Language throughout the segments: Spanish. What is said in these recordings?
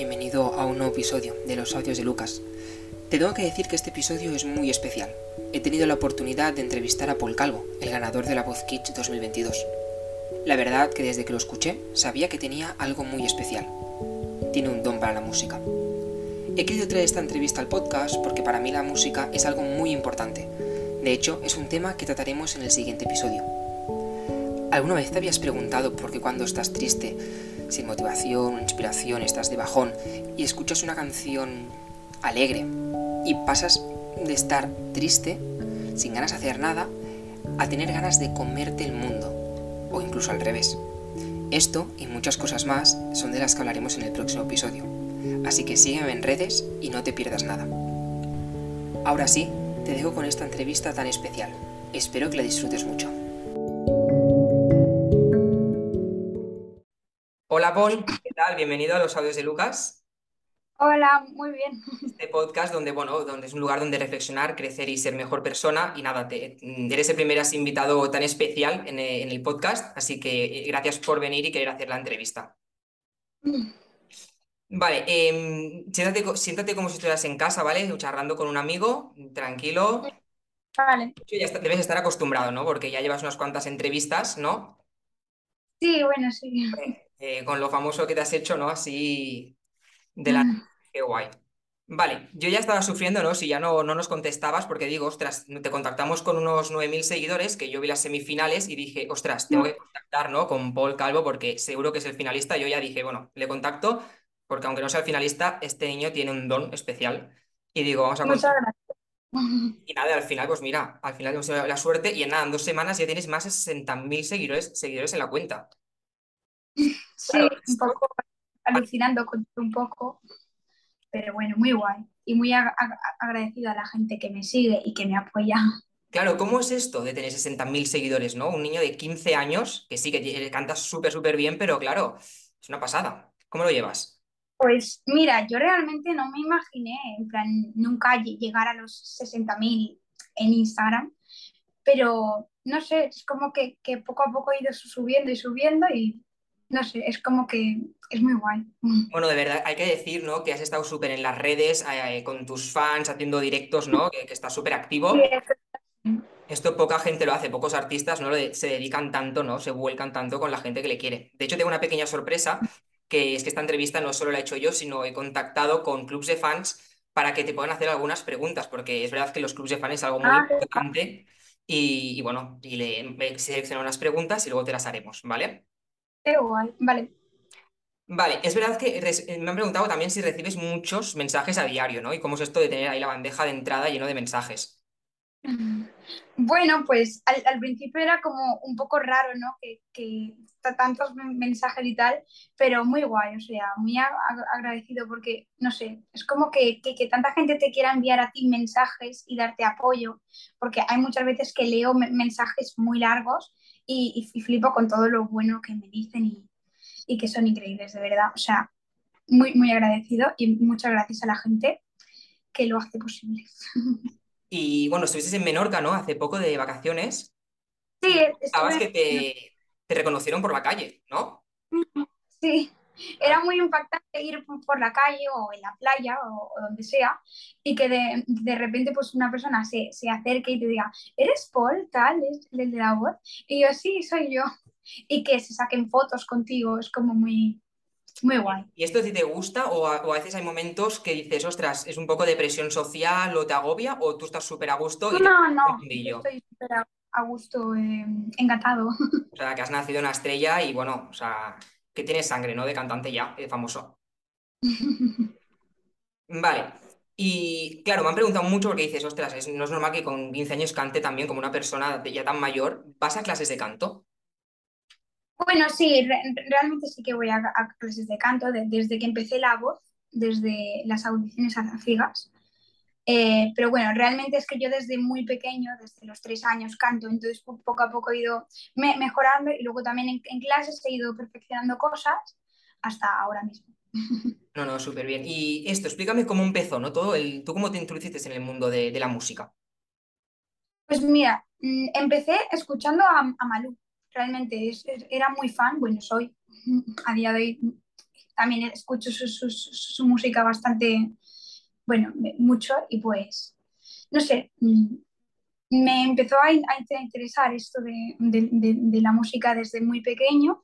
bienvenido a un nuevo episodio de los audios de Lucas. Te tengo que decir que este episodio es muy especial. He tenido la oportunidad de entrevistar a Paul Calvo, el ganador de la Voz Kids 2022. La verdad que desde que lo escuché sabía que tenía algo muy especial. Tiene un don para la música. He querido traer esta entrevista al podcast porque para mí la música es algo muy importante. De hecho, es un tema que trataremos en el siguiente episodio. ¿Alguna vez te habías preguntado por qué cuando estás triste sin motivación, inspiración, estás de bajón y escuchas una canción alegre y pasas de estar triste, sin ganas de hacer nada, a tener ganas de comerte el mundo, o incluso al revés. Esto y muchas cosas más son de las que hablaremos en el próximo episodio, así que sígueme en redes y no te pierdas nada. Ahora sí, te dejo con esta entrevista tan especial. Espero que la disfrutes mucho. Hola Paul, ¿qué tal? Bienvenido a los audios de Lucas. Hola, muy bien. Este podcast donde, bueno, donde es un lugar donde reflexionar, crecer y ser mejor persona. Y nada, te, eres el primer invitado tan especial en el, en el podcast, así que eh, gracias por venir y querer hacer la entrevista. Vale, em, siéntate, siéntate como si estuvieras en casa, ¿vale? Charlando con un amigo, tranquilo. Vale. Ya está- debes estar acostumbrado, ¿no? Porque ya llevas unas cuantas entrevistas, ¿no? Sí, bueno, sí. Eh, con lo famoso que te has hecho, ¿no? Así de la... Mm. Qué guay. Vale, yo ya estaba sufriendo, ¿no? Si ya no, no nos contestabas, porque digo, ostras, te contactamos con unos 9.000 seguidores, que yo vi las semifinales y dije, ostras, tengo que contactar, ¿no? Con Paul Calvo, porque seguro que es el finalista. Yo ya dije, bueno, le contacto, porque aunque no sea el finalista, este niño tiene un don especial. Y digo, vamos a Muchas contactar. gracias. Y nada, al final, pues mira, al final hemos tenido la suerte y en nada, en dos semanas ya tienes más de 60.000 seguidores, seguidores en la cuenta. Sí, un poco alucinando con un poco, pero bueno, muy guay. Y muy ag- ag- agradecida a la gente que me sigue y que me apoya. Claro, ¿cómo es esto de tener 60.000 seguidores, ¿no? Un niño de 15 años, que sí, que eh, canta súper, súper bien, pero claro, es una pasada. ¿Cómo lo llevas? Pues mira, yo realmente no me imaginé, en plan, nunca lle- llegar a los 60.000 en Instagram, pero no sé, es como que, que poco a poco he ido subiendo y subiendo y no sé, es como que es muy guay. Bueno, de verdad, hay que decir, ¿no? Que has estado súper en las redes, eh, con tus fans, haciendo directos, ¿no? Que, que estás súper activo. Sí, Esto poca gente lo hace, pocos artistas no se dedican tanto, ¿no? Se vuelcan tanto con la gente que le quiere. De hecho, tengo una pequeña sorpresa, que es que esta entrevista no solo la he hecho yo, sino he contactado con clubs de fans para que te puedan hacer algunas preguntas, porque es verdad que los clubs de fans es algo muy Ah, importante y, y bueno, y le he seleccionado unas preguntas y luego te las haremos, ¿vale? Qué guay. Vale. Vale, es verdad que res- me han preguntado también si recibes muchos mensajes a diario, ¿no? Y cómo es esto de tener ahí la bandeja de entrada lleno de mensajes. Bueno, pues al, al principio era como un poco raro, ¿no? Que, que tantos men- mensajes y tal, pero muy guay, o sea, muy ag- ag- agradecido porque, no sé, es como que, que, que tanta gente te quiera enviar a ti mensajes y darte apoyo, porque hay muchas veces que leo me- mensajes muy largos y, y- flipo con todo lo bueno que me dicen y, y que son increíbles, de verdad, o sea, muy, muy agradecido y muchas gracias a la gente que lo hace posible. Y bueno, estuviste en Menorca, ¿no? Hace poco de vacaciones. Sí, Estabas que te reconocieron por la calle, ¿no? Sí, era muy impactante ir por la calle o en la playa o, o donde sea y que de, de repente pues una persona se, se acerque y te diga, ¿eres Paul tal? ¿Es el de la voz? Y yo, sí, soy yo. Y que se saquen fotos contigo, es como muy, muy guay. ¿Y esto si te gusta o a, o a veces hay momentos que dices, ostras, es un poco de presión social o te agobia o tú estás súper a gusto y No, no, yo estoy súper a, a gusto, eh, encantado. O sea, que has nacido una estrella y bueno, o sea, que tienes sangre, ¿no? De cantante ya, de famoso. Vale. Y claro, me han preguntado mucho porque dices, ostras, es- no es normal que con 15 años cante también como una persona de- ya tan mayor. ¿Vas a clases de canto? Bueno, sí, re- realmente sí que voy a, a clases de canto de- desde que empecé la voz, desde las audiciones a ciegas. Eh, pero bueno, realmente es que yo desde muy pequeño, desde los tres años canto, entonces po- poco a poco he ido me- mejorando y luego también en, en clases he ido perfeccionando cosas hasta ahora mismo. No, no, súper bien. Y esto, explícame cómo empezó, ¿no? Todo el, ¿tú cómo te introduciste en el mundo de, de la música? Pues mira, mm, empecé escuchando a, a Malú, realmente es- es- era muy fan, bueno, soy a día de hoy también escucho su, música bastante, bueno, mucho y pues, no sé, mm, me empezó a, interesar esto de, la música desde muy pequeño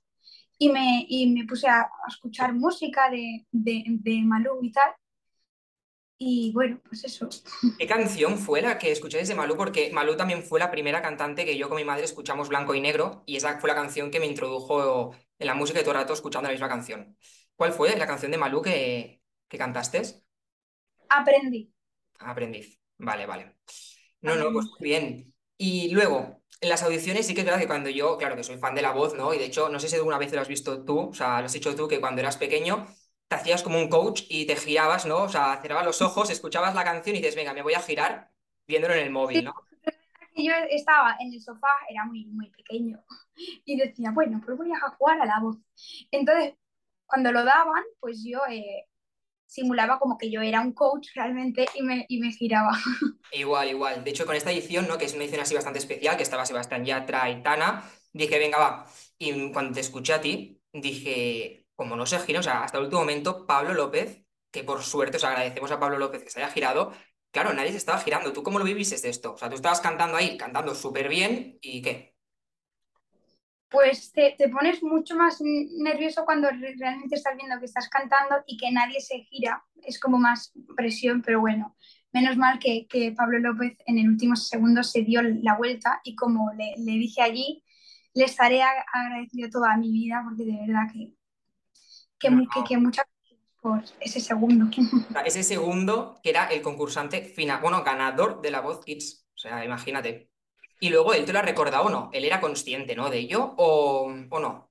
y me, me puse a, escuchar música de, de, Malú y tal. Y bueno, pues eso. ¿Qué canción fue la que escucháis de Malú? Porque Malú también fue la primera cantante que yo con mi madre escuchamos blanco y negro y esa fue la canción que me introdujo en la música de todo el rato escuchando la misma canción. ¿Cuál fue la canción de Malú que, que cantaste? Aprendí. Aprendiz. Vale, vale. No, no, pues bien. Y luego, en las audiciones sí que es verdad que cuando yo, claro que soy fan de la voz, ¿no? Y de hecho, no sé si alguna vez lo has visto tú, o sea, lo has hecho tú, que cuando eras pequeño te hacías como un coach y te girabas, ¿no? O sea, cerrabas los ojos, escuchabas la canción y dices, venga, me voy a girar viéndolo en el móvil, ¿no? yo estaba en el sofá, era muy, muy pequeño, y decía, bueno, pues voy a jugar a la voz. Entonces, cuando lo daban, pues yo eh, simulaba como que yo era un coach realmente y me, y me giraba. Igual, igual. De hecho, con esta edición, ¿no? que es una edición así bastante especial, que estaba Sebastián Yatra y Tana, dije, venga, va. Y cuando te escuché a ti, dije, como no se gira, o sea, hasta el último momento, Pablo López, que por suerte os agradecemos a Pablo López que se haya girado, claro, nadie se estaba girando. ¿Tú cómo lo viviste esto? O sea, tú estabas cantando ahí, cantando súper bien, ¿y qué? Pues te, te, pones mucho más nervioso cuando realmente estás viendo que estás cantando y que nadie se gira. Es como más presión, pero bueno, menos mal que, que Pablo López en el último segundo se dio la vuelta y como le, le dije allí, le estaré agradecido toda mi vida porque de verdad que, que, que, que muchas gracias por ese segundo. Ese segundo que era el concursante final, bueno, ganador de la voz Kids. O sea, imagínate. Y luego él te lo ha recordado o no, él era consciente, ¿no? De ello o, o no.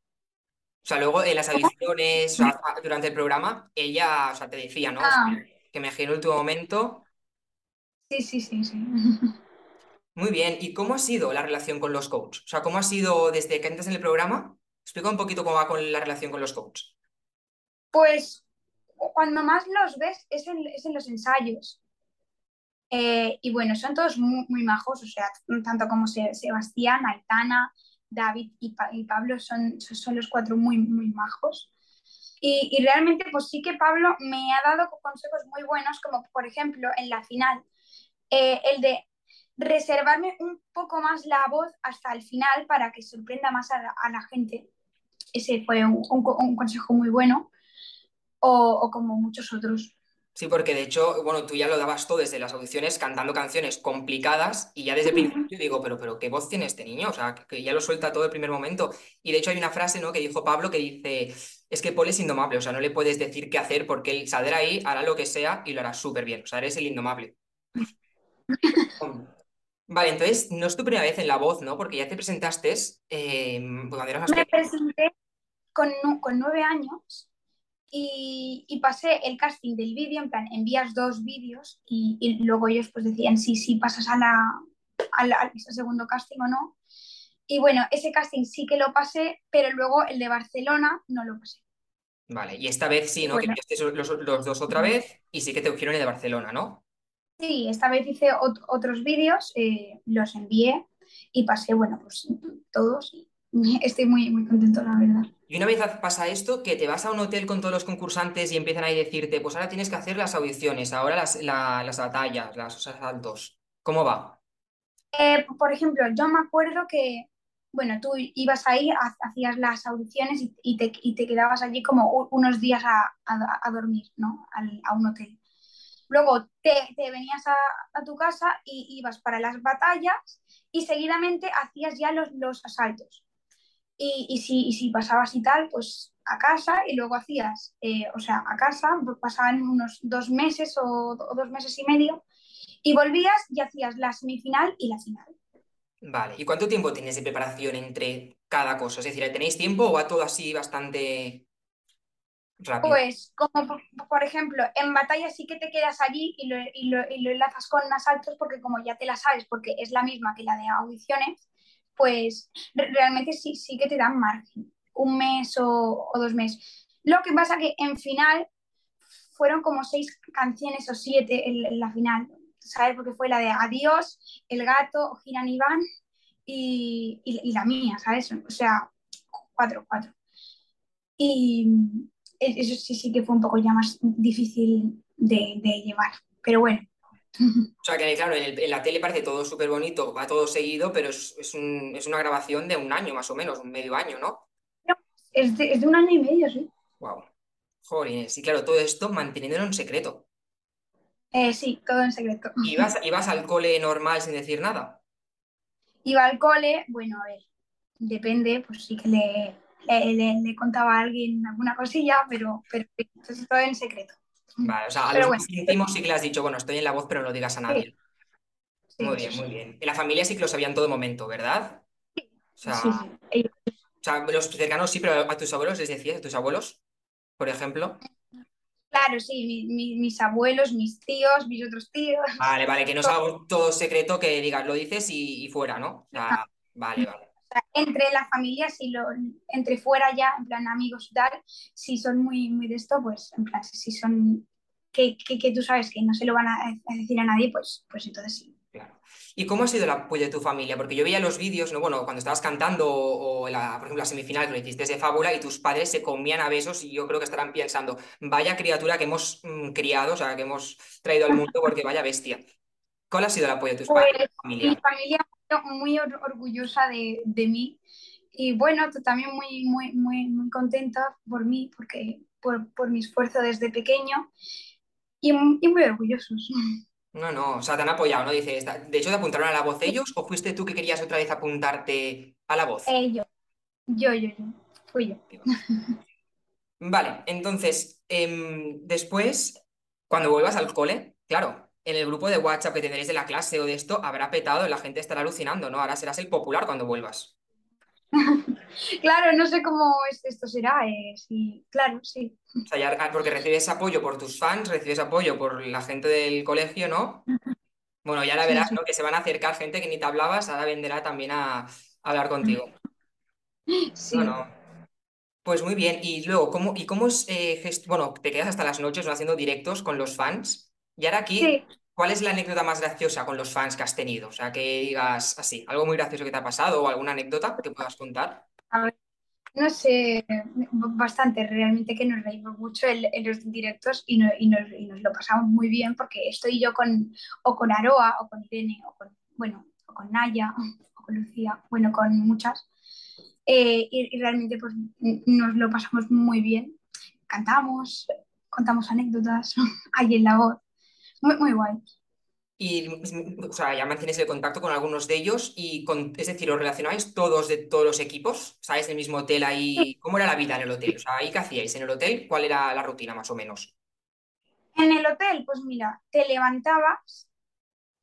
O sea, luego en las audiciones, durante el programa, ella, o sea, te decía, ¿no? Ah. que me giró en el último momento. Sí, sí, sí, sí. Muy bien. ¿Y cómo ha sido la relación con los coaches? O sea, ¿cómo ha sido desde que entras en el programa? Explica un poquito cómo va con la relación con los coaches. Pues cuando más los ves es en los ensayos. Eh, y bueno, son todos muy, majos, o sea, tanto como Sebastián, Aitana, David y, Pablo son, son los cuatro muy, muy majos. Y, realmente, pues sí que Pablo me ha dado consejos muy buenos, como por ejemplo en la final, eh, el de reservarme un poco más la voz hasta el final para que sorprenda más a la, gente. Ese fue un, consejo muy bueno, o como muchos otros. Sí, porque de hecho, bueno, tú ya lo dabas todo desde las audiciones cantando canciones complicadas y ya desde el principio digo, pero, pero ¿qué voz tiene este niño? O sea, que ya lo suelta todo el primer momento. Y de hecho hay una frase, ¿no? Que dijo Pablo que dice, es que Paul es indomable, o sea, no le puedes decir qué hacer porque él saldrá ahí, hará lo que sea y lo hará súper bien. O sea, eres el indomable. Vale, entonces no es tu primera vez en La Voz, ¿no? Porque ya te presentaste eh, cuando eras Me presenté con, con nueve años y, pasé el casting del vídeo, en plan, envías dos vídeos y, luego ellos pues decían si sí, pasas a la, al segundo casting o no. Y bueno, ese casting sí que lo pasé, pero luego el de Barcelona no lo pasé. Vale, y esta vez sí, ¿no? Que enviaste los, los, dos otra vez y sí que te cogieron el de Barcelona, ¿no? Sí, esta vez hice otros vídeos, eh, los envié y pasé, bueno, pues todos y estoy muy, muy contento, la verdad. Y una vez pasa esto, que te vas a un hotel con todos los concursantes y empiezan a decirte, pues ahora tienes que hacer las audiciones, ahora las, las batallas, los asaltos. ¿Cómo va? Eh, por ejemplo, yo me acuerdo que, bueno, tú ibas ahí, hacías las audiciones y, te, quedabas allí como unos días a, dormir, ¿no? a un hotel. Luego te, venías a, tu casa y ibas para las batallas y seguidamente hacías ya los, los asaltos. Y, y, si, y si pasabas y tal, pues a casa y luego hacías, eh, o sea, a casa, pues pasaban unos dos meses o, dos meses y medio y volvías y hacías la semifinal y la final. Vale, ¿y cuánto tiempo tienes de preparación entre cada cosa? Es decir, ¿tenéis tiempo o va todo así bastante rápido? Pues, como por, ejemplo, en batalla sí que te quedas allí y lo, y, lo, y lo enlazas con asaltos porque como ya te la sabes, porque es la misma que la de audiciones, pues realmente sí, sí que te dan margen, un mes o, dos meses. Lo que pasa que en final fueron como seis canciones o siete en, la final, ¿sabes? Porque fue la de Adiós, El Gato, Giran Iván y, la mía, ¿sabes? O sea, cuatro, cuatro. Y, eso sí, sí que fue un poco ya más difícil de llevar. Pero bueno. O sea que, claro, en, la tele parece todo súper bonito, va todo seguido, pero es, es, un, es, una grabación de un año más o menos, un medio año, ¿no? no es, de, es de un año y medio, sí. Wow. Joder, sí, claro, todo esto manteniéndolo en secreto. Eh, sí, todo en secreto. ¿Y vas, ¿Ibas al cole normal sin decir nada? Iba al cole, bueno, a ver, depende, pues sí que le, le, le, contaba a alguien alguna cosilla, pero, pero todo en secreto. Vale, o sea, a los bueno, íntimos sí que le has dicho, bueno, estoy en la voz, pero no lo digas a nadie. Sí. muy bien, muy bien. En la familia sí que lo sabían todo momento, ¿verdad? Sí. O sea, o sea, los cercanos sí, pero a tus abuelos les decías, a tus abuelos, por ejemplo. Claro, sí, mi, mi, mis abuelos, mis tíos, mis otros tíos. Vale, vale, que no es algo todo secreto que digas, lo dices y, y fuera, ¿no? O sea, vale, vale. O sea, entre la familia, si lo, entre fuera ya, en plan amigos y tal, si son muy, muy de esto, pues en plan, si son que, que, que tú sabes que no se lo van a, a decir a nadie, pues, pues entonces sí. Claro. ¿Y cómo ha sido el apoyo de tu familia? Porque yo veía los vídeos, ¿no? Bueno, cuando estabas cantando o, la, por ejemplo, la semifinal que lo hiciste de Fábula y tus padres se comían a besos y yo creo que estarán pensando, vaya criatura que hemos mmm, criado, o sea, que hemos traído al mundo porque vaya bestia. ¿Cuál ha sido el apoyo de tus pues, padres? Familia? Mi familia muy or orgullosa de, de, mí y bueno, también muy, muy, muy, muy contenta por mí, porque por, por mi esfuerzo desde pequeño y, y muy orgullosos. No, no, o sea, te han apoyado, ¿no? Dices, de hecho, ¿te apuntaron a la voz ellos o fuiste tú que querías otra vez apuntarte a la voz? Ellos. Yo, yo, yo. Fui yo. Vale, entonces, eh, después, cuando vuelvas al cole, claro, en el grupo de WhatsApp que tendréis de la clase o de esto, habrá petado la gente estará alucinando, ¿no? Ahora serás el popular cuando vuelvas. claro, no sé cómo esto será. Eh, sí, claro, sí. O sea, ya, porque recibes apoyo por tus fans, recibes apoyo por la gente del colegio, ¿no? Bueno, ya la verás. ¿no? Que se van a acercar gente que ni te hablabas, ahora vendrá también a, a hablar contigo. Sí. Bueno, pues muy bien. Y luego, ¿cómo, y cómo es, eh, gest... bueno, te quedas hasta las noches ¿no? haciendo directos con los fans? Y ahora aquí, Sí. ¿cuál es la anécdota más graciosa con los fans que has tenido? O sea, que digas así, algo muy gracioso que te ha pasado o alguna anécdota que puedas contar. A ver, no sé, bastante realmente que nos reímos mucho en, en los directos y, no, y, nos, y, nos, lo pasamos muy bien porque estoy yo con, o con Aroa, o con Irene, o con, bueno, o con Naya, o con Lucía, bueno, con muchas. Eh, y, y, realmente pues nos lo pasamos muy bien. Cantamos, contamos anécdotas ahí en la voz. Muy, muy guay. Y, o sea, ya mantienes el contacto con algunos de ellos y, con, es decir, ¿os relacionáis todos de todos los equipos? ¿Sabes? Del mismo hotel ahí. ¿Cómo era la vida en el hotel? O sea, ¿ahí qué hacíais en el hotel? ¿Cuál era la rutina más o menos? En el hotel, pues mira, te levantabas,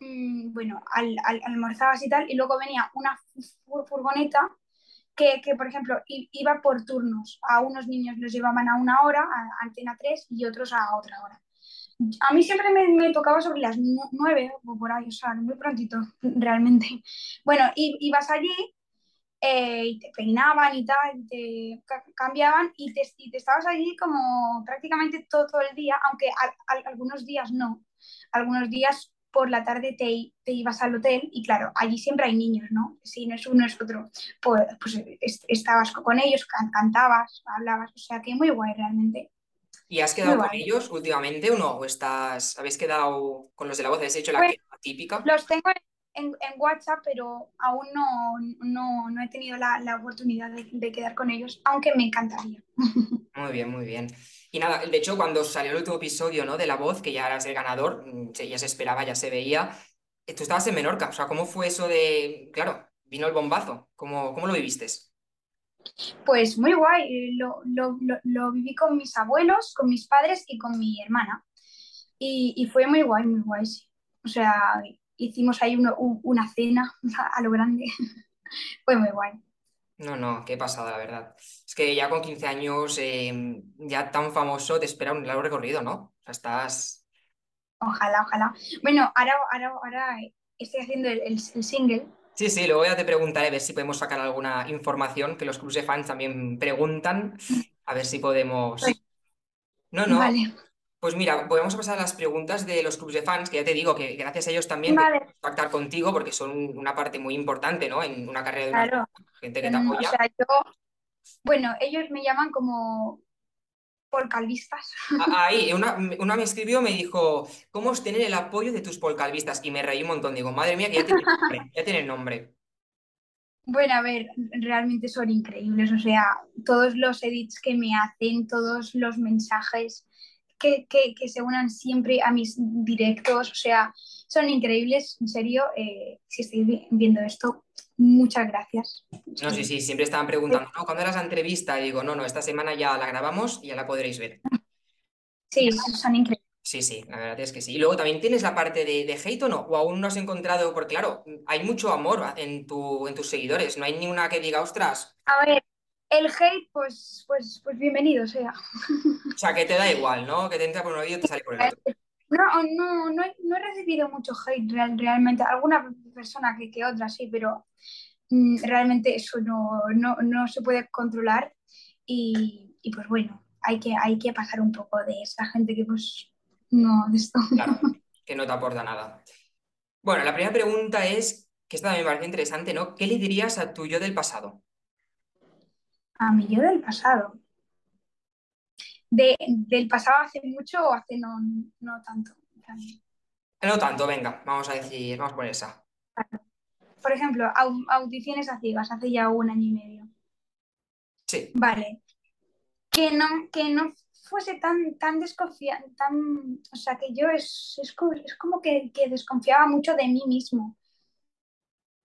mmm, bueno, al, al, almorzabas y tal, y luego venía una furgoneta que, que, por ejemplo, iba por turnos. A unos niños los llevaban a una hora, a Antena 3, y otros a otra hora. A mí siempre me, me, tocaba sobre las nueve o por ahí, o sea, muy prontito, realmente. Bueno, ibas allí eh, y te peinaban y tal, y te cambiaban y te, y te, estabas allí como prácticamente todo, todo el día, aunque algunos días no. Algunos días por la tarde te, te, ibas al hotel y claro, allí siempre hay niños, ¿no? Si no es uno, es otro. Pues, pues estabas con ellos, cantabas, hablabas, o sea que muy guay realmente. ¿Y has quedado con ellos últimamente o no? ¿O estás, habéis quedado con los de la voz? ¿Has hecho la pues, típica? Los tengo en, en, WhatsApp, pero aún no, no, no he tenido la, la oportunidad de, de, quedar con ellos, aunque me encantaría. Muy bien, muy bien. Y nada, de hecho, cuando salió el último episodio ¿no? de La Voz, que ya eras el ganador, mm, ya se esperaba, ya se veía, eh, tú estabas en Menorca, o sea, ¿cómo fue eso de, claro, vino el bombazo? ¿Cómo, cómo lo viviste? Pues muy guay, lo, lo, lo, lo, viví con mis abuelos, con mis padres y con mi hermana. Y, y fue muy guay, muy guay, sí. O sea, hicimos ahí uno, una cena a lo grande. fue muy guay. No, no, qué pasada, la verdad. Es que ya con 15 años, eh, ya tan famoso, te espera un largo recorrido, ¿no? O sea, estás... Ojalá, ojalá. Bueno, ahora, ahora, ahora estoy haciendo el, el, el single Sí, sí, luego ya te preguntaré a ver si podemos sacar alguna información, que los clubs de fans también preguntan, a ver si podemos... No, no. Vale. Pues mira, podemos pasar a las preguntas de los clubs de fans, que ya te digo que gracias a ellos también vale. contactar contigo, porque son una parte muy importante, ¿no? En una carrera de claro. una gente que te apoya. O sea, yo, bueno, ellos me llaman como polcalvistas. Ahí, una, una, me escribió, me dijo, ¿cómo es tener el apoyo de tus polcalvistas? Y me reí un montón, digo, madre mía, que ya tiene nombre, ya tiene nombre. Bueno, a ver, realmente son increíbles, o sea, todos los edits que me hacen, todos los mensajes que, que, se unan siempre a mis directos, o sea, son increíbles, en serio, eh, si estoy viendo esto, muchas gracias. No, sí, sí, siempre estaban preguntando, ¿no? ¿Cuándo era la entrevista? Y digo, no, no, esta semana ya la grabamos y ya la podréis ver. Sí, son increíbles. Sí, sí, la verdad es que sí. Y luego también tienes la parte de, de, hate o no, o aún no has encontrado, porque claro, hay mucho amor en, tu, en tus seguidores, no hay ni una que diga, ostras. A ver, el hate, pues, pues, pues bienvenido sea. O sea, que te da igual, ¿no? Que te entra por un oído y te sale por el otro. No, no, no, he, no he recibido mucho hate realmente. Alguna persona que, que otra, sí, pero mm, realmente eso no, no, no, se puede controlar. Y, y, pues bueno, hay que, hay que pasar un poco de esa gente que pues no, de esto. Claro, que no te aporta nada. Bueno, la primera pregunta es, que esta también me parece interesante, ¿no? ¿Qué le dirías a tu yo del pasado? A mi yo del pasado. De, ¿Del pasado hace mucho o hace no, no tanto? No tanto, venga, vamos a decir, vamos por esa. Por ejemplo, audiciones a ciegas, hace ya un año y medio. Sí. Vale. Que no, que no fuese tan, tan desconfiada, tan, o sea, que yo es, es, como que, desconfiaba mucho de mí mismo.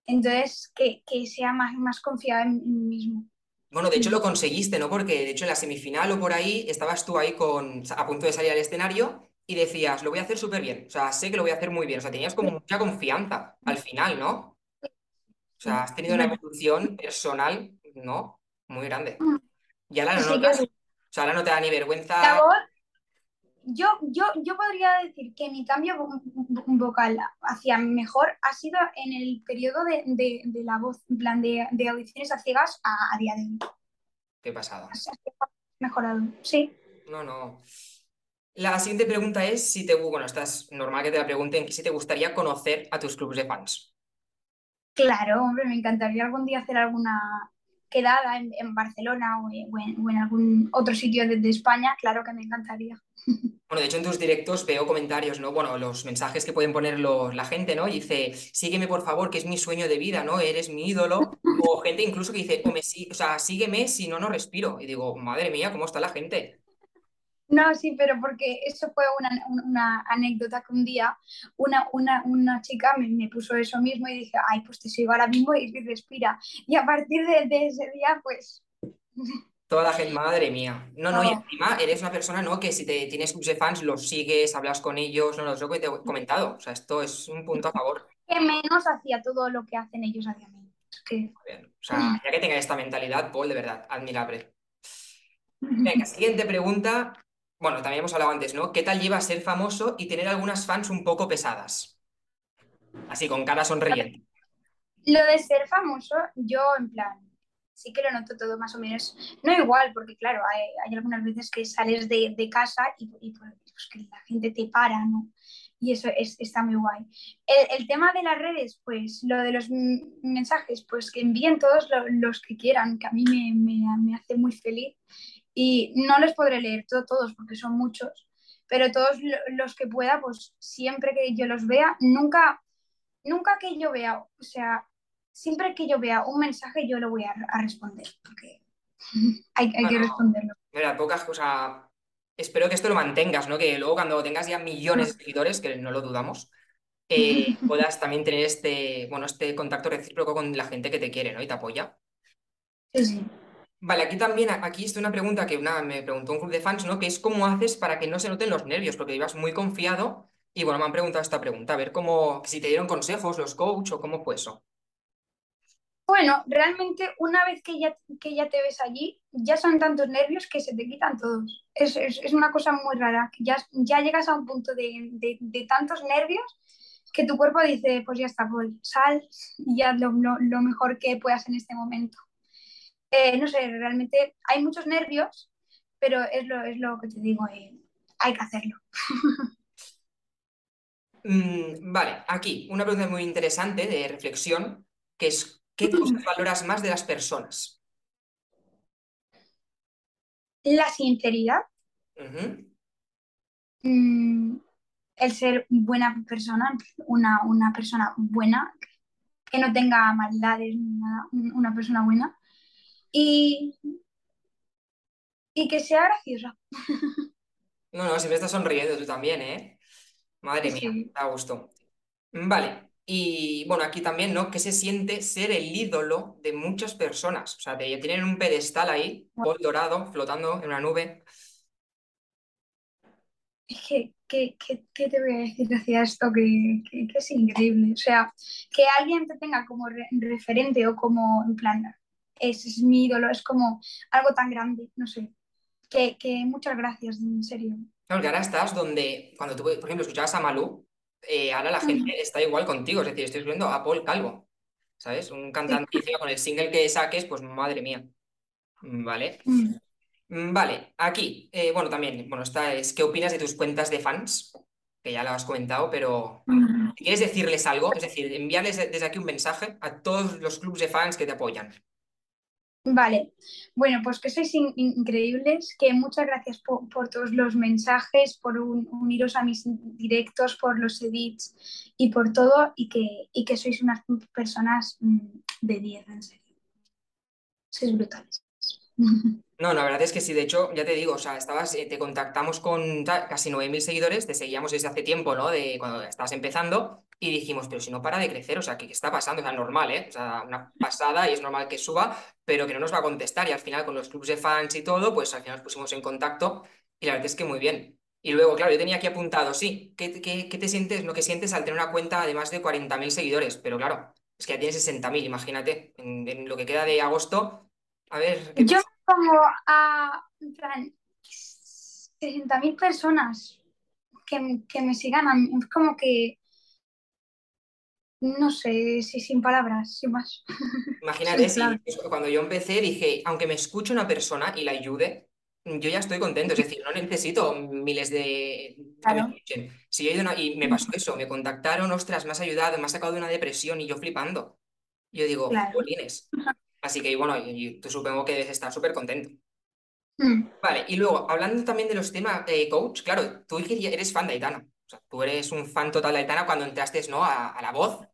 Entonces, que, sea más, más confiada en mí mismo. Bueno, de hecho lo conseguiste, ¿no? Porque de hecho en la semifinal o por ahí estabas tú ahí con, a punto de salir al escenario y decías, lo voy a hacer súper bien, o sea, sé que lo voy a hacer muy bien, o sea, tenías como mucha confianza al final, ¿no? O sea, has tenido una evolución personal, ¿no? Muy grande. Y ahora no notas, o sea, ahora no te da ni vergüenza. Yo, yo, yo podría decir que mi cambio vocal hacia mejor ha sido en el periodo de, de, la voz, en plan de, de audiciones a ciegas a, día de hoy. Qué pasada. mejorado, sí. No, no. La siguiente pregunta es si te, bueno, estás normal que te la pregunten, si te gustaría conocer a tus clubes de fans. Claro, hombre, me encantaría algún día hacer alguna quedada en, Barcelona o en, algún otro sitio de, España, claro que me encantaría. Bueno, de hecho en tus directos veo comentarios, ¿no? Bueno, los mensajes que pueden poner la gente, ¿no? Y dice, sígueme por favor, que es mi sueño de vida, ¿no? Eres mi ídolo. O gente incluso que dice, o, me, o sea, sígueme si no, no respiro. Y digo, madre mía, ¿cómo está la gente? No, sí, pero porque eso fue una, anécdota que un día una, una, una chica me, puso eso mismo y dije, ay, pues te sigo ahora mismo y, respira. Y a partir de, ese día, pues... Toda la gente, madre mía. No, no, y encima eres una persona, ¿no? Que si te tienes clubs de fans, los sigues, hablas con ellos, no, lo sé que te he comentado. O sea, esto es un punto a favor. Que menos hacía todo lo que hacen ellos hacia mí. O sea, ya que tengas esta mentalidad, Paul, de verdad, admirable. Venga, siguiente pregunta. Bueno, también hemos hablado antes, ¿no? ¿Qué tal lleva ser famoso y tener algunas fans un poco pesadas? Así, con cara sonriente. Lo de ser famoso, yo en plan, sí que lo noto todo más o menos, no igual, porque claro, hay, algunas veces que sales de, casa y, pues, pues, la gente te para, ¿no? Y eso es, está muy guay. El, tema de las redes, pues lo de los mensajes, pues que envíen todos los que quieran, que a mí me, me hace muy feliz y no les podré leer todos porque son muchos, pero todos los que pueda, pues siempre que yo los vea, nunca, nunca que yo vea, o sea, siempre que yo vea un mensaje yo lo voy a, responder, porque hay, que responderlo. Mira, pocas cosas, espero que esto lo mantengas, ¿no? Que luego cuando tengas ya millones de seguidores, que no lo dudamos, eh, puedas también tener este, bueno, este contacto recíproco con la gente que te quiere, ¿no? Y te apoya. Sí, sí. Vale, aquí también, aquí está una pregunta que una, me preguntó un club de fans, ¿no? Que es cómo haces para que no se noten los nervios, porque ibas muy confiado y bueno, me han preguntado esta pregunta, a ver cómo, si te dieron consejos los coach o cómo fue eso. Bueno, realmente una vez que ya, que ya te ves allí, ya son tantos nervios que se te quitan todos. Es, una cosa muy rara, ya, ya llegas a un punto de, tantos nervios que tu cuerpo dice, pues ya está, pues sal y ya lo, lo mejor que puedas en este momento. Eh, no sé, realmente hay muchos nervios, pero es lo, es lo que te digo, eh, hay que hacerlo. Mm, vale, aquí una pregunta muy interesante de reflexión, que es, ¿qué cosas valoras más de las personas? La sinceridad. Mm, el ser buena persona, una, una persona buena, que no tenga maldades ni nada, un- una persona buena. Y, y que sea graciosa. No, no, siempre estás sonriendo tú también, ¿eh? Madre mía, Sí. da gusto. Vale, y bueno, aquí también, ¿no? ¿Qué se siente ser el ídolo de muchas personas? O sea, te tienen un pedestal ahí, Paul dorado, flotando en una nube. Es que, que- que- ¿qué te voy a decir hacia esto? Que, que- que es increíble. O sea, que alguien te tenga como re- referente o como, en plan, es mi ídolo, es como algo tan grande, no sé. Que, que muchas gracias, en serio. Claro, que ahora estás donde, cuando tú, por ejemplo, escuchabas a Malú, eh, ahora la gente está igual contigo, es decir, estoy escuchando a Paul Calvo, ¿sabes? Un cantante con el single que saques, pues madre mía. Vale. Mm. Mm, Vale, aquí, eh, bueno, también, bueno, esta es, ¿qué opinas de tus cuentas de fans? Que ya lo has comentado, pero Mm. ¿quieres decirles algo? Es decir, enviarles desde aquí un mensaje a todos los clubes de fans que te apoyan. Vale, bueno, pues que sois in- increíbles, que muchas gracias po- por, todos los mensajes, por un- uniros a mis directos, por los edits y por todo, y que, y que sois unas personas mm, de 10, en serio. Sois brutales. No, la verdad es que sí, de hecho, ya te digo, o sea, estabas, eh, te contactamos con casi 9.000 seguidores, te seguíamos desde hace tiempo, ¿no? De cuando estabas empezando, y dijimos, pero si no para de crecer, o sea, ¿qué, qué está pasando? O sea, normal, ¿eh? O sea, una pasada y es normal que suba, pero que no nos va a contestar, y al final con los clubs de fans y todo, pues al final nos pusimos en contacto, y la verdad es que muy bien. Y luego, claro, yo tenía aquí apuntado, sí, ¿qué, qué, qué te sientes, lo que sientes al tener una cuenta de más de 40.000 seguidores? Pero claro, es que ya tienes 60.000, imagínate, en, en lo que queda de agosto, a ver, ¿qué Yo pasa? como a, en plan, 60.000 personas que, que me sigan, es como que, no sé, si sin palabras, sin más. Imagínate, si cuando yo empecé dije, aunque me escuche una persona y la ayude, yo ya estoy contento. Es decir, no necesito miles de Claro. Si yo he ido una- y me pasó eso, me contactaron, ostras, me has ayudado, me has sacado de una depresión y yo flipando. Yo digo, claro. Así que bueno, tú supongo que debes estar súper contento. Mm. Vale, y luego, hablando también de los temas eh, coach, claro, tú eres fan de Aitana. O sea, tú eres un fan total de Aitana cuando entraste, ¿no? A, a La Voz.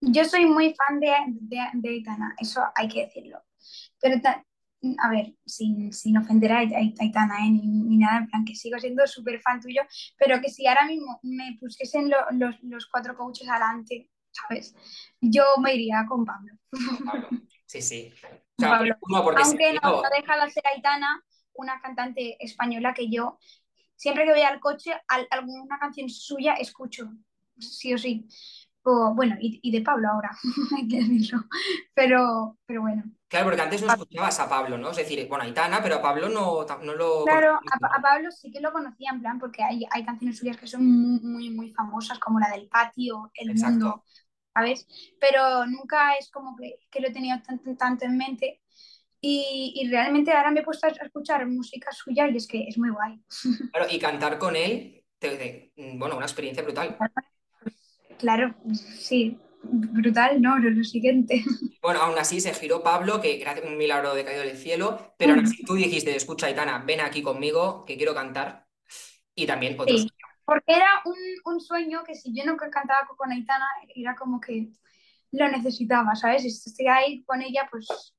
Yo soy muy fan de, de, de Aitana, eso hay que decirlo. Pero, ta- a ver, sin, sin ofender a, Ait- Aitana, ¿eh? ni, ni nada, en plan que sigo siendo súper fan tuyo, pero que si ahora mismo me pusiesen lo- los, los cuatro coaches adelante, ¿sabes? Yo me iría con Pablo. Con Pablo. Sí, sí. O con sea, Pablo. Aunque no, no deja de ser Aitana, una cantante española que yo, siempre que voy al coche, al- alguna canción suya escucho, sí o sí. O, bueno, y, y de Pablo ahora, hay que decirlo. Pero, pero bueno. Claro, porque antes no escuchabas a Pablo, ¿no? Es decir, bueno, Aitana, pero a Pablo no, no lo Claro, a, a. Pablo sí que lo conocía en plan porque hay, hay canciones suyas que son muy, muy, muy famosas, como la del patio, El Exacto. Mundo, ¿sabes? Pero nunca es como que, que lo he tenido tanto, tanto en mente. Y, y realmente ahora me he puesto a escuchar música suya y es que es muy guay. Claro, y cantar con él, te- te- bueno, una experiencia brutal. Claro, sí, brutal, ¿no? Lo, lo siguiente. Bueno, aún así se giró Pablo, que gracias un milagro de caído del cielo, pero aún así tú dijiste, escucha, Aitana, ven aquí conmigo, que quiero cantar. Y también otros. Sí, porque era un, un sueño que si yo nunca cantaba con Aitana, era como que lo necesitaba, ¿sabes? Si estoy ahí con ella, pues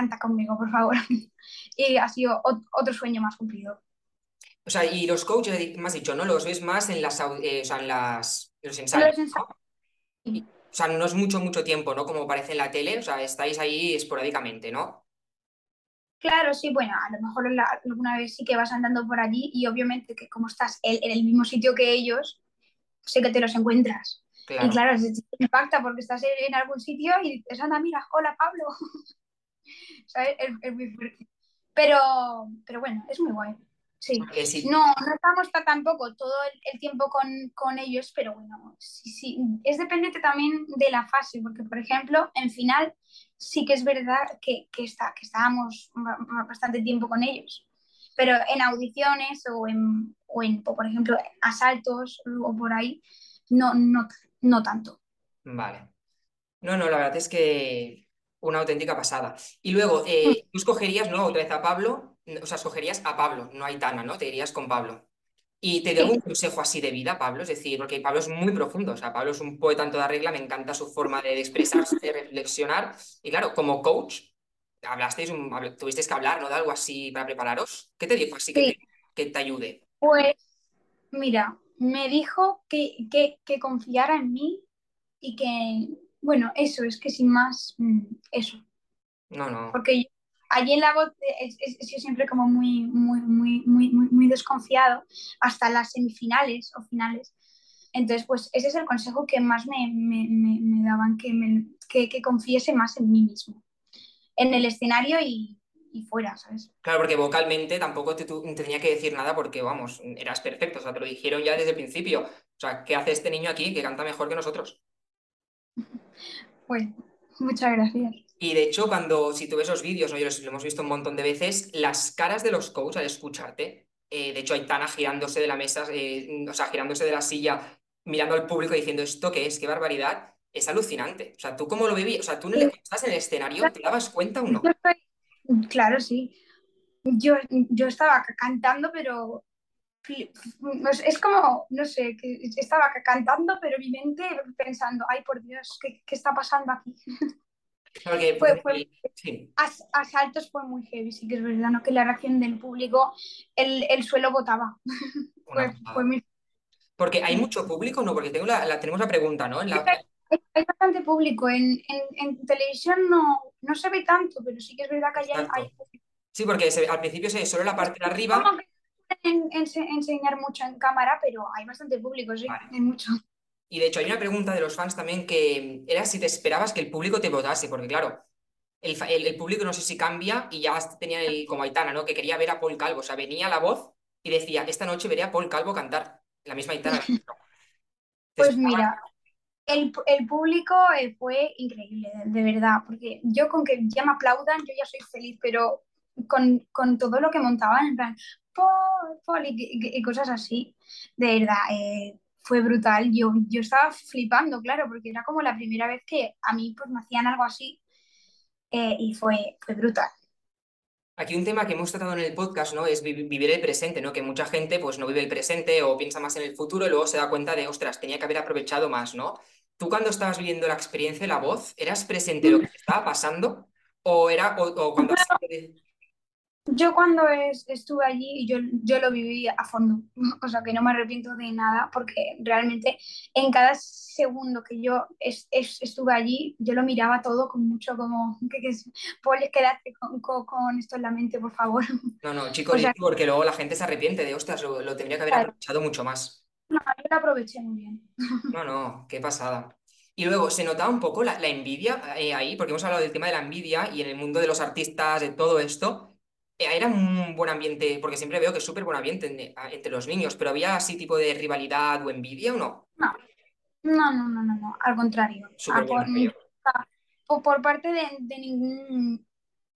canta conmigo, por favor. Y ha sido ot- otro sueño más cumplido. O sea, y los coaches, me has dicho, ¿no? Los ves más en las, eh, o sea, en las, los ensayos, ensayo. ¿no? Y- o sea, no es mucho, mucho tiempo, ¿no? Como parece en la tele, o sea, estáis ahí esporádicamente, ¿no? Claro, sí, bueno, a lo mejor la- alguna vez sí que vas andando por allí y obviamente que como estás en, en el mismo sitio que ellos, sé que te los encuentras. Y Claro. claro, se- se te impacta porque estás en, en algún sitio y dices, anda, mira, hola Pablo. ¿Sabes? Es, es muy fuerte. Pero, pero bueno, es muy guay. Sí. No, no estamos ta- tampoco todo el, el tiempo con, con ellos, pero bueno, sí, sí. Es dependiente también de la fase, porque por ejemplo, en final sí que es verdad que, que, está, que estábamos ba- ba- bastante tiempo con ellos. Pero en audiciones o en, o en, por ejemplo, asaltos o por ahí, no, no, no tanto. Vale. No, no, la verdad es que una auténtica pasada. Y luego, eh, tú escogerías, ¿no? Otra vez a Pablo, o sea, escogerías a Pablo, no a Aitana, ¿no? Te irías con Pablo. Y te dio un consejo así de vida, Pablo, es decir, porque Pablo es muy profundo, o sea, Pablo es un poeta en toda regla, me encanta su forma de expresarse, de reflexionar, y claro, como coach, hablasteis, tuvisteis que hablar, ¿no? De algo así para prepararos. ¿Qué te dijo así que, te, que te ayude? Pues, mira, me dijo que, que, que confiara en mí y que, bueno, eso, es que sin más, mm, eso. No, no. Porque allí en la voz he sido siempre como muy, muy, muy, muy, muy, desconfiado hasta las semifinales o finales. Entonces, pues ese es el consejo que más me, me, me, daban, que, me, que, que, confiese más en mí mismo, en el escenario y, y fuera, ¿sabes? Claro, porque vocalmente tampoco te, te, tenía que decir nada porque, vamos, eras perfecto, o sea, te lo dijeron ya desde el principio. O sea, ¿qué hace este niño aquí que canta mejor que nosotros? Pues, muchas gracias. Y de hecho, cuando, si tú ves los vídeos, ¿no? Yo lo hemos visto un montón de veces, las caras de los coaches al escucharte, eh, de hecho, Aitana girándose de la mesa, eh, o sea, girándose de la silla, mirando al público diciendo, ¿esto qué es? ¿Qué barbaridad? Es alucinante. O sea, ¿tú cómo lo vivías? O sea, ¿tú no le, estás en el escenario, te dabas cuenta o no? Claro, sí. Yo, yo estaba cantando, pero es como, no sé, que estaba cantando, pero mi mente pensando, ay, por Dios, ¿qué, qué está pasando aquí? Porque, fue, fue, sí. a, saltos fue muy heavy, sí que es verdad, ¿no? Que la reacción del público, el, el suelo botaba. fue, fue muy... Porque hay mucho público, ¿no? Porque tengo la, la tenemos la pregunta, ¿no? En la... hay, hay, bastante público. En, en, en, televisión no, no se ve tanto, pero sí que es verdad que hay, hay. Sí, porque se, al principio se ve solo la parte de arriba. Como que en, enseñar mucho en cámara, pero hay bastante público, sí, vale. hay mucho. Y de hecho hay una pregunta de los fans también que era si te esperabas que el público te votase, porque claro, el, el, el público no sé si cambia y ya tenía el, como Aitana, ¿no? Que quería ver a Paul Calvo, o sea, venía la voz y decía, esta noche veré a Paul Calvo cantar, la misma Aitana. pues mira, el, el, público eh, fue increíble, de, de, verdad, porque yo con que ya me aplaudan, yo ya soy feliz, pero con, con todo lo que montaban, en plan, Paul, Paul, y, cosas así, de verdad, eh, fue brutal. Yo, yo estaba flipando, claro, porque era como la primera vez que a mí pues, me hacían algo así eh, y fue, fue brutal. Aquí un tema que hemos tratado en el podcast, ¿no? Es vivir el presente, ¿no? Que mucha gente, pues, no vive el presente o piensa más en el futuro y luego se da cuenta de, ostras, tenía que haber aprovechado más, ¿no? Tú cuando estabas viviendo la experiencia de la voz, ¿eras presente de lo que estaba pasando? ¿O era, o, o cuando... Yo cuando es, estuve allí, yo, yo lo viví a fondo, o sea que no me arrepiento de nada porque realmente en cada segundo que yo es, es, estuve allí, yo lo miraba todo con mucho como, que, que Paul, quédate con, con, con, esto en la mente, por favor. No, no, chicos, o sea, porque luego la gente se arrepiente de, ostras, lo, lo tendría que haber claro. aprovechado mucho más. No, yo lo aproveché muy bien. No, no, qué pasada. Y luego, ¿se notaba un poco la, la envidia eh, ahí? Porque hemos hablado del tema de la envidia y en el mundo de los artistas, de todo esto, era un buen ambiente, porque siempre veo que es súper buen ambiente entre los niños, pero ¿había así tipo de rivalidad o envidia o no? No, no, no, no, no, no. al contrario. Súper por, por, por, parte de, de ningún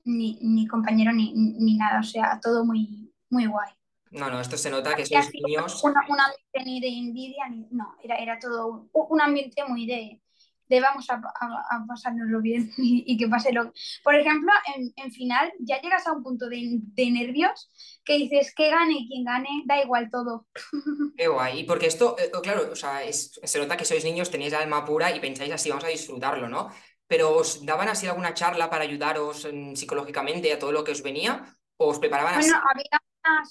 ni, ni, compañero ni, ni nada, o sea, todo muy, muy guay. No, no, esto se nota que sois niños. Un ambiente ni de envidia, ni, no, era, era todo un ambiente muy de, de vamos a, a, a pasárnoslo bien y, y, que pase lo... Por ejemplo, en, en, final ya llegas a un punto de, de, nervios que dices que gane quien gane, da igual todo. Qué guay, y porque esto, eh, claro, o sea, es, se nota que sois niños, tenéis alma pura y pensáis así, vamos a disfrutarlo, ¿no? Pero ¿os daban así alguna charla para ayudaros en, psicológicamente a todo lo que os venía? ¿O os preparaban bueno, así? había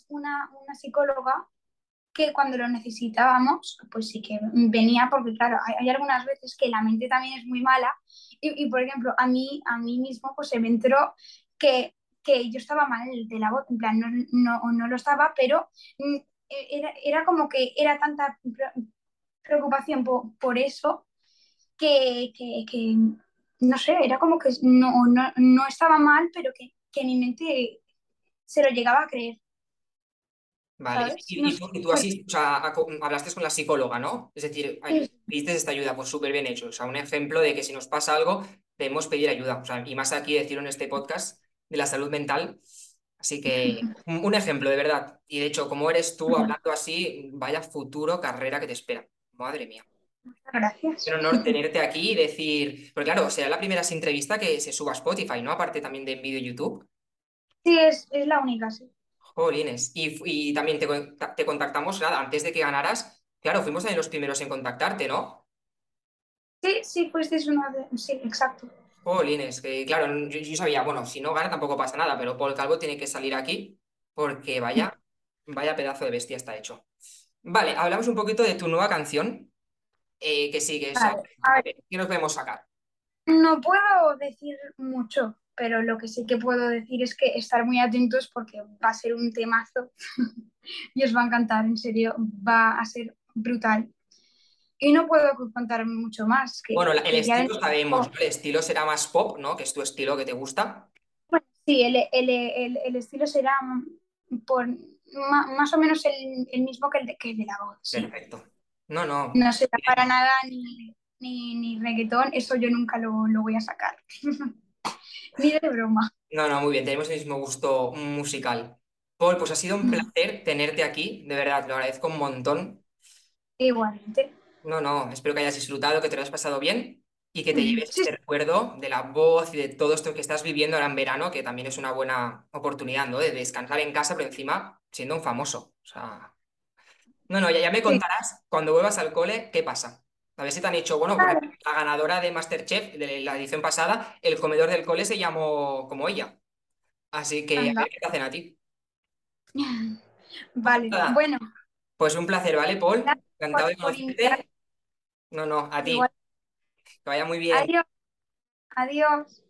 una, una psicóloga que cuando lo necesitábamos, pues sí que venía, porque claro, hay, algunas veces que la mente también es muy mala y, y, por ejemplo, a mí, a mí mismo pues se me entró que, que yo estaba mal de la voz, en plan, no, no, no lo estaba, pero mm, e, era, era, como que era tanta preocupación por, por eso que, que, que, no sé, era como que no, no, no estaba mal, pero que, que mi mente se lo llegaba a creer. Vale, y, y, tú, y, tú, así, o sea, hablaste con la psicóloga, ¿no? Es decir, pediste esta ayuda, pues súper bien hecho. O sea, un ejemplo de que si nos pasa algo, debemos pedir ayuda. O sea, y más aquí decirlo en este podcast de la salud mental. Así que un, ejemplo, de verdad. Y de hecho, como eres tú hablando así, vaya futuro carrera que te espera. Madre mía. Gracias. Un honor tenerte aquí y decir, porque claro, será la primera entrevista que se suba a Spotify, ¿no? Aparte también de en vídeo YouTube. Sí, es, es la única, sí. Jolines. Y, y también te, te contactamos, nada, antes de que ganaras. Claro, fuimos también los primeros en contactarte, ¿no? Sí, sí, fuisteis una de... Sí, exacto. Jolines, que claro, yo, yo sabía, bueno, si no gana tampoco pasa nada, pero Paul Calvo tiene que salir aquí porque vaya, vaya pedazo de bestia está hecho. Vale, hablamos un poquito de tu nueva canción, eh, que es, a Vale, a ver, ¿qué nos podemos sacar? no puedo decir mucho, pero lo que sí que puedo decir es que estar muy atentos porque va a ser un temazo y os va a encantar, en serio, va a ser brutal. Y no puedo contar mucho más, que, Bueno, el que estilo sabemos. El estilo será más pop, ¿no? Que es tu estilo que te gusta. Bueno, sí, el, el- el- el estilo será por, más o menos el, el mismo que el de, que el de la voz, sí. Perfecto. No, no. No será para nada ni, ni, ni reggaetón, eso yo nunca lo, lo voy a sacar. Ni de broma. No, no, muy bien, tenemos el mismo gusto musical. Paul, pues ha sido un placer tenerte aquí, de verdad, lo agradezco un montón. Igualmente. No, no, espero que hayas disfrutado, que te lo hayas pasado bien y que te lleves Sí, este recuerdo de la voz y de todo esto que estás viviendo ahora en verano, que también es una buena oportunidad, ¿no? De descansar en casa, pero encima siendo un famoso. O sea, no, no, ya, ya me sí, contarás cuando vuelvas al cole qué pasa. A ver si te han hecho, bueno, porque la ganadora de MasterChef de la edición pasada, el comedor del cole se llamó como ella. Así que a anda. ver qué te hacen a ti. Vale, Nada, bueno, pues un placer, ¿vale, Paul? Encantado de conocerte. No, no, a ti. Igual. Que vaya muy bien. Adiós, adiós.